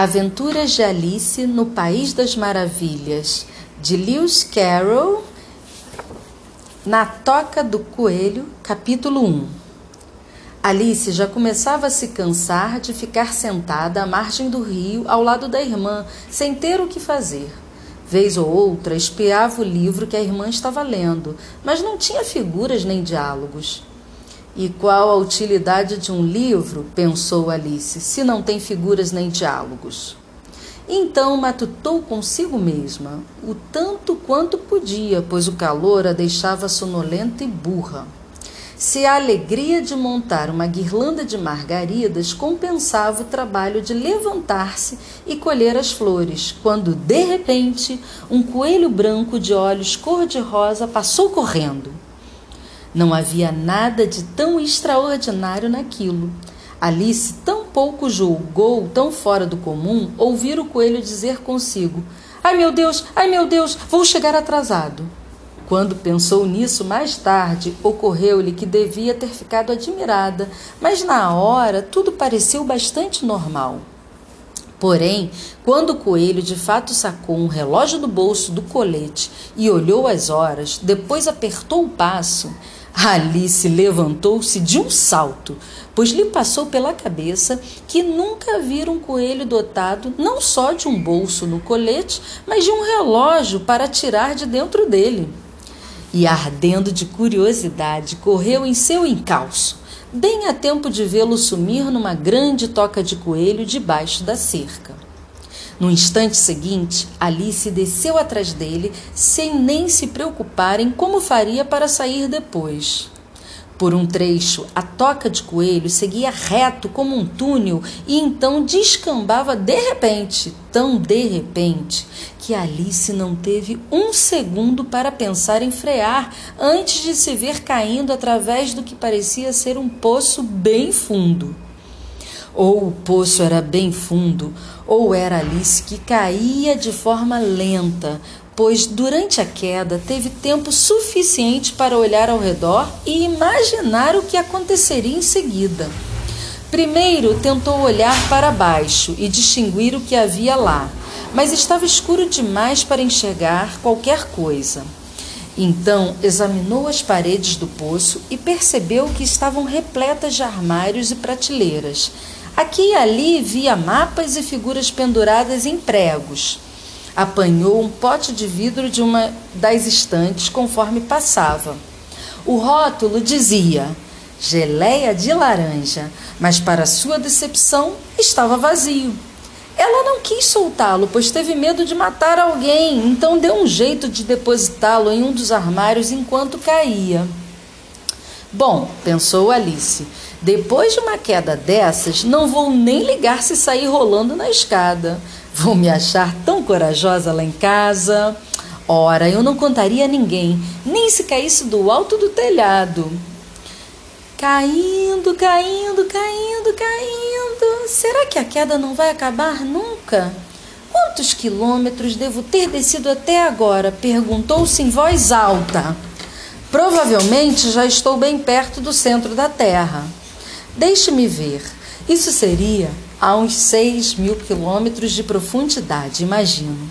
Aventuras de Alice no País das Maravilhas, de Lewis Carroll, na Toca do Coelho, capítulo 1. Alice já começava a se cansar de ficar sentada à margem do rio, ao lado da irmã, sem ter o que fazer. Vez ou outra, espiava o livro que a irmã estava lendo, mas não tinha figuras nem diálogos. E qual a utilidade de um livro, pensou Alice, se não tem figuras nem diálogos? Então matutou consigo mesma, o tanto quanto podia, pois o calor a deixava sonolenta e burra. Se a alegria de montar uma guirlanda de margaridas compensava o trabalho de levantar-se e colher as flores, quando, de repente, um coelho branco de olhos cor-de-rosa passou correndo. Não havia nada de tão extraordinário naquilo. Alice tão pouco julgou, tão fora do comum, ouvir o coelho dizer consigo: Ai meu Deus, ai meu Deus, vou chegar atrasado. Quando pensou nisso mais tarde, ocorreu-lhe que devia ter ficado admirada, mas na hora tudo pareceu bastante normal. Porém, quando o coelho de fato sacou um relógio do bolso do colete e olhou as horas, depois apertou o passo, Alice levantou-se de um salto, pois lhe passou pela cabeça que nunca vira um coelho dotado não só de um bolso no colete, mas de um relógio para tirar de dentro dele. E ardendo de curiosidade, correu em seu encalço, bem a tempo de vê-lo sumir numa grande toca de coelho debaixo da cerca. No instante seguinte, Alice desceu atrás dele, sem nem se preocupar em como faria para sair depois. Por um trecho, a toca de coelho seguia reto como um túnel e então descambava de repente, tão de repente, que Alice não teve um segundo para pensar em frear antes de se ver caindo através do que parecia ser um poço bem fundo. Ou o poço era bem fundo, ou era Alice que caía de forma lenta, pois durante a queda teve tempo suficiente para olhar ao redor e imaginar o que aconteceria em seguida. Primeiro tentou olhar para baixo e distinguir o que havia lá, mas estava escuro demais para enxergar qualquer coisa. Então examinou as paredes do poço e percebeu que estavam repletas de armários e prateleiras Aqui e ali via mapas e figuras penduradas em pregos. Apanhou um pote de vidro de uma das estantes conforme passava. O rótulo dizia geleia de laranja, mas para sua decepção estava vazio. Ela não quis soltá-lo, pois teve medo de matar alguém, então deu um jeito de depositá-lo em um dos armários enquanto caía. Bom, pensou Alice, depois de uma queda dessas, não vou nem ligar se sair rolando na escada. Vou me achar tão corajosa lá em casa. Ora, eu não contaria a ninguém, nem se caísse do alto do telhado. Caindo, caindo, caindo, caindo. Será que a queda não vai acabar nunca? Quantos quilômetros devo ter descido até agora? perguntou-se em voz alta. Provavelmente já estou bem perto do centro da Terra. Deixe-me ver. Isso seria a uns 6 mil quilômetros de profundidade, imagino.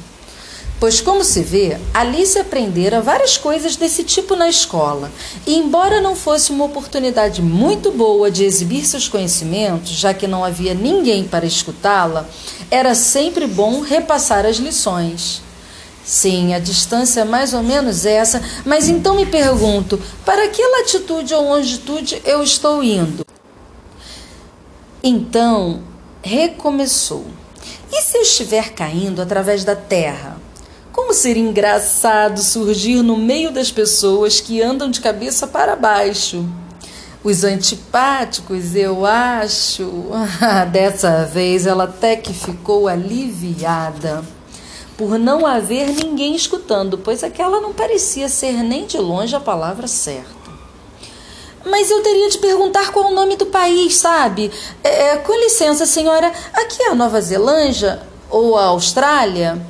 Pois, como se vê, Alice aprendera várias coisas desse tipo na escola, e embora não fosse uma oportunidade muito boa de exibir seus conhecimentos, já que não havia ninguém para escutá-la, era sempre bom repassar as lições. Sim, a distância é mais ou menos essa, mas então me pergunto: para que latitude ou longitude eu estou indo? Então recomeçou. E se eu estiver caindo através da terra? Como seria engraçado surgir no meio das pessoas que andam de cabeça para baixo? Os antipáticos, eu acho. Dessa vez ela até que ficou aliviada por não haver ninguém escutando, pois aquela não parecia ser nem de longe a palavra certa. Mas eu teria de perguntar qual o nome do país, sabe? É, é, com licença, senhora, aqui é a Nova Zelândia ou a Austrália?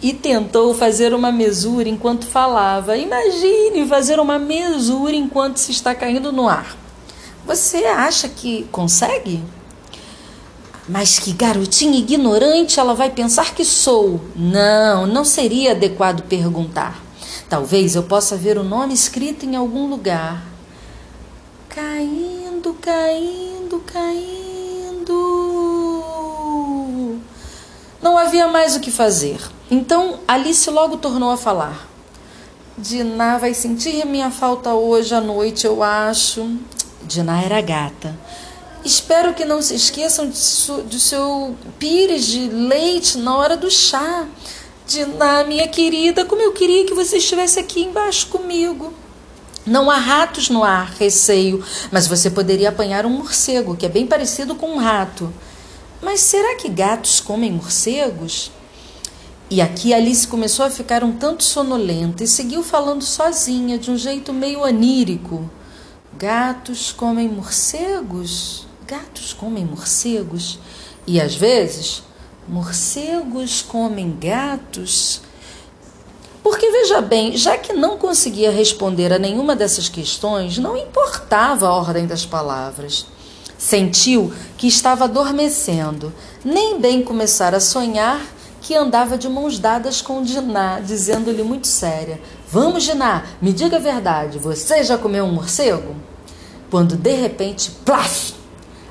E tentou fazer uma mesura enquanto falava. Imagine fazer uma mesura enquanto se está caindo no ar. Você acha que consegue? Mas que garotinha ignorante ela vai pensar que sou. Não, não seria adequado perguntar. Talvez eu possa ver o nome escrito em algum lugar. Caindo, caindo, caindo. Não havia mais o que fazer. Então Alice logo tornou a falar. Diná vai sentir minha falta hoje à noite, eu acho. Diná era gata. Espero que não se esqueçam de seu pires de leite na hora do chá. Diná, minha querida, como eu queria que você estivesse aqui embaixo comigo. Não há ratos no ar, receio, mas você poderia apanhar um morcego, que é bem parecido com um rato. Mas será que gatos comem morcegos? E aqui Alice começou a ficar um tanto sonolenta e seguiu falando sozinha, de um jeito meio anírico. Gatos comem morcegos? Gatos comem morcegos? E às vezes, morcegos comem gatos? Porque veja bem, já que não conseguia responder a nenhuma dessas questões, não importava a ordem das palavras. Sentiu que estava adormecendo, nem bem começar a sonhar que andava de mãos dadas com Diná, dizendo-lhe muito séria: Vamos, Diná, me diga a verdade, você já comeu um morcego? Quando de repente, plaf!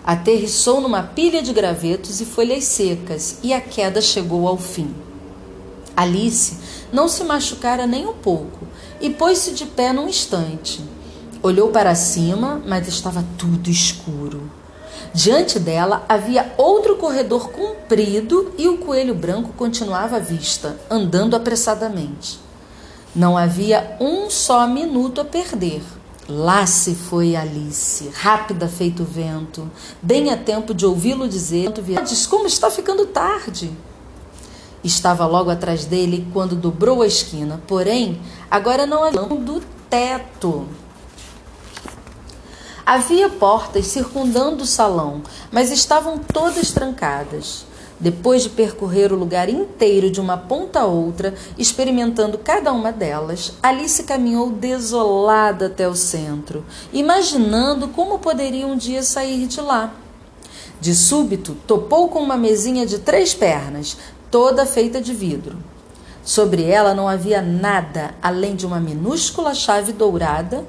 Aterrissou numa pilha de gravetos e folhas secas, e a queda chegou ao fim. Alice não se machucara nem um pouco e pôs-se de pé num instante. Olhou para cima, mas estava tudo escuro. Diante dela havia outro corredor comprido e o coelho branco continuava à vista, andando apressadamente. Não havia um só minuto a perder. Lá se foi Alice, rápida feito o vento, bem a tempo de ouvi-lo dizer: Como está ficando tarde? Estava logo atrás dele quando dobrou a esquina, porém, agora não havia do teto. Havia portas circundando o salão, mas estavam todas trancadas. Depois de percorrer o lugar inteiro de uma ponta a outra, experimentando cada uma delas, Alice caminhou desolada até o centro, imaginando como poderia um dia sair de lá. De súbito, topou com uma mesinha de três pernas, toda feita de vidro. Sobre ela não havia nada além de uma minúscula chave dourada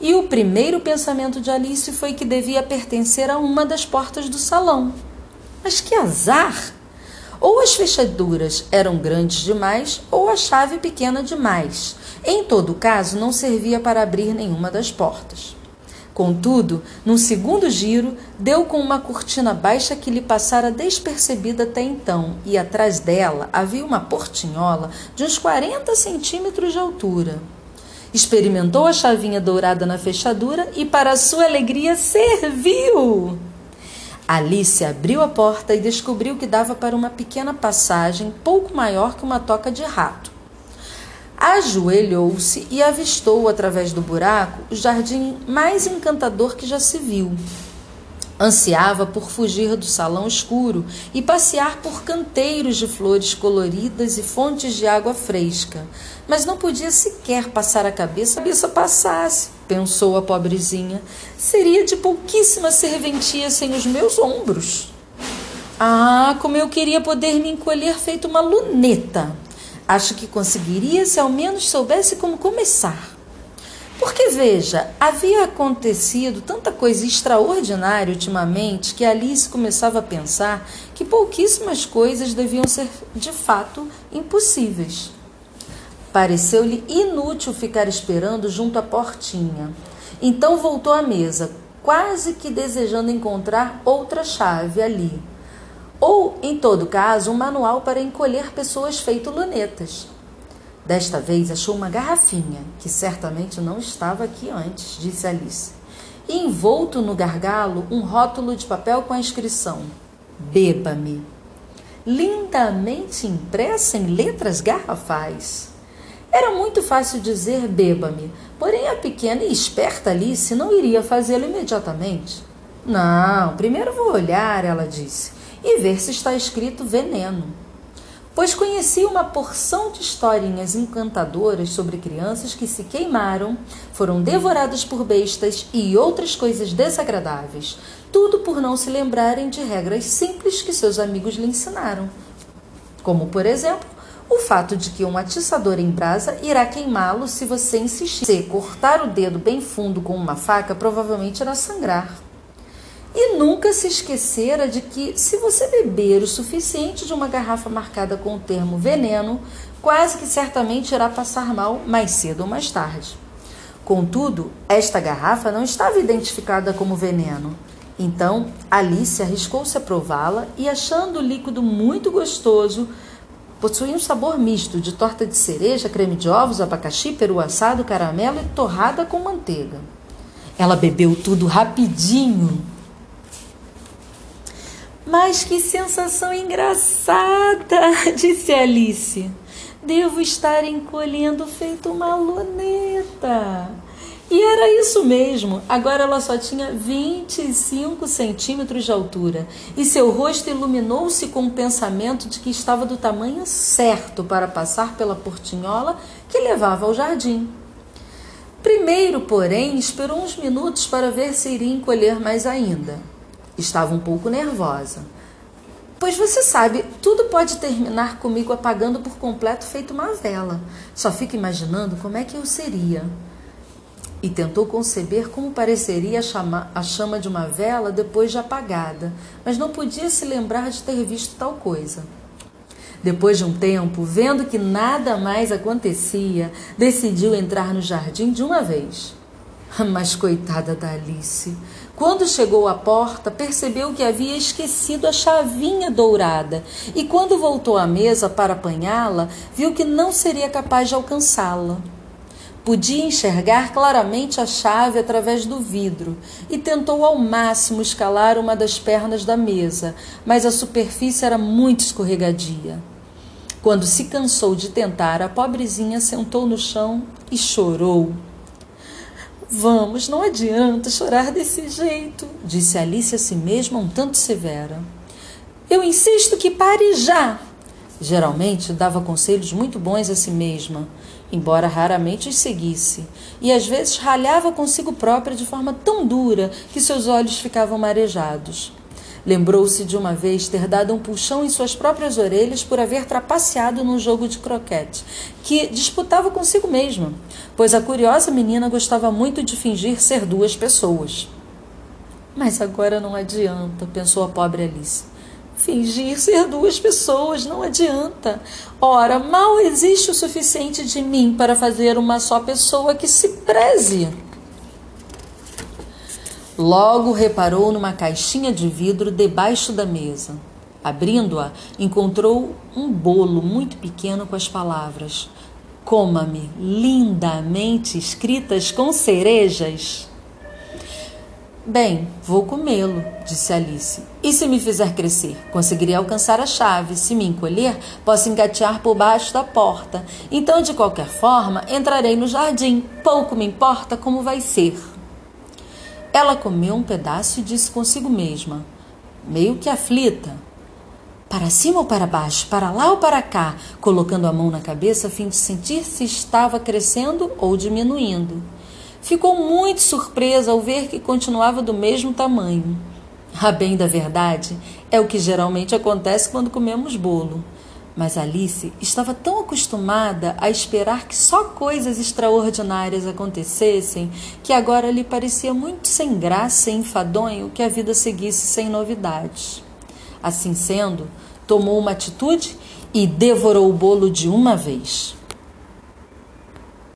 e o primeiro pensamento de Alice foi que devia pertencer a uma das portas do salão. Mas que azar! Ou as fechaduras eram grandes demais, ou a chave pequena demais. Em todo caso, não servia para abrir nenhuma das portas. Contudo, num segundo giro, deu com uma cortina baixa que lhe passara despercebida até então, e atrás dela havia uma portinhola de uns 40 centímetros de altura. Experimentou a chavinha dourada na fechadura e, para sua alegria, serviu! Alice abriu a porta e descobriu que dava para uma pequena passagem pouco maior que uma toca de rato. Ajoelhou-se e avistou através do buraco o jardim mais encantador que já se viu. Ansiava por fugir do salão escuro e passear por canteiros de flores coloridas e fontes de água fresca, mas não podia sequer passar a cabeça. A passasse, pensou a pobrezinha. Seria de pouquíssima serventia sem os meus ombros. Ah, como eu queria poder me encolher feito uma luneta. Acho que conseguiria se ao menos soubesse como começar. Porque, veja, havia acontecido tanta coisa extraordinária ultimamente que Alice começava a pensar que pouquíssimas coisas deviam ser de fato impossíveis. Pareceu-lhe inútil ficar esperando junto à portinha. Então voltou à mesa, quase que desejando encontrar outra chave ali. Ou, em todo caso, um manual para encolher pessoas feito lunetas. Desta vez achou uma garrafinha, que certamente não estava aqui antes, disse Alice. E envolto no gargalo um rótulo de papel com a inscrição: Beba-me. Lindamente impressa em letras garrafais. Era muito fácil dizer beba-me, porém a pequena e esperta Alice não iria fazê-lo imediatamente. Não, primeiro vou olhar, ela disse, e ver se está escrito veneno pois conheci uma porção de historinhas encantadoras sobre crianças que se queimaram, foram devoradas por bestas e outras coisas desagradáveis. tudo por não se lembrarem de regras simples que seus amigos lhe ensinaram. Como, por exemplo, o fato de que um atiçador em brasa irá queimá-lo se você insistir. Se cortar o dedo bem fundo com uma faca, provavelmente irá sangrar. E nunca se esquecera de que, se você beber o suficiente de uma garrafa marcada com o termo veneno, quase que certamente irá passar mal mais cedo ou mais tarde. Contudo, esta garrafa não estava identificada como veneno. Então, Alice arriscou-se a prová-la e, achando o líquido muito gostoso, possuía um sabor misto de torta de cereja, creme de ovos, abacaxi, peru assado, caramelo e torrada com manteiga. Ela bebeu tudo rapidinho. Mas que sensação engraçada, disse Alice. Devo estar encolhendo feito uma luneta. E era isso mesmo. Agora ela só tinha 25 centímetros de altura e seu rosto iluminou-se com o pensamento de que estava do tamanho certo para passar pela portinhola que levava ao jardim. Primeiro, porém, esperou uns minutos para ver se iria encolher mais ainda. Estava um pouco nervosa. Pois você sabe, tudo pode terminar comigo apagando por completo feito uma vela. Só fico imaginando como é que eu seria. E tentou conceber como pareceria a chama, a chama de uma vela depois de apagada, mas não podia se lembrar de ter visto tal coisa. Depois de um tempo, vendo que nada mais acontecia, decidiu entrar no jardim de uma vez. Mas coitada da Alice, quando chegou à porta, percebeu que havia esquecido a chavinha dourada e, quando voltou à mesa para apanhá-la, viu que não seria capaz de alcançá-la. Podia enxergar claramente a chave através do vidro e tentou ao máximo escalar uma das pernas da mesa, mas a superfície era muito escorregadia. Quando se cansou de tentar, a pobrezinha sentou no chão e chorou. Vamos, não adianta chorar desse jeito, disse Alice a si mesma um tanto severa. Eu insisto que pare já. Geralmente dava conselhos muito bons a si mesma, embora raramente os seguisse, e às vezes ralhava consigo própria de forma tão dura que seus olhos ficavam marejados. Lembrou-se de uma vez ter dado um puxão em suas próprias orelhas por haver trapaceado num jogo de croquete, que disputava consigo mesma, pois a curiosa menina gostava muito de fingir ser duas pessoas. Mas agora não adianta, pensou a pobre Alice. Fingir ser duas pessoas não adianta. Ora, mal existe o suficiente de mim para fazer uma só pessoa que se preze. Logo reparou numa caixinha de vidro debaixo da mesa. Abrindo-a, encontrou um bolo muito pequeno com as palavras: Coma-me, lindamente escritas com cerejas. Bem, vou comê-lo, disse Alice. E se me fizer crescer? Conseguirei alcançar a chave. Se me encolher, posso engatear por baixo da porta. Então, de qualquer forma, entrarei no jardim. Pouco me importa como vai ser. Ela comeu um pedaço e disse consigo mesma, meio que aflita: Para cima ou para baixo, para lá ou para cá, colocando a mão na cabeça a fim de sentir se estava crescendo ou diminuindo. Ficou muito surpresa ao ver que continuava do mesmo tamanho. A bem da verdade, é o que geralmente acontece quando comemos bolo. Mas Alice estava tão acostumada a esperar que só coisas extraordinárias acontecessem que agora lhe parecia muito sem graça e enfadonho que a vida seguisse sem novidades. Assim sendo, tomou uma atitude e devorou o bolo de uma vez.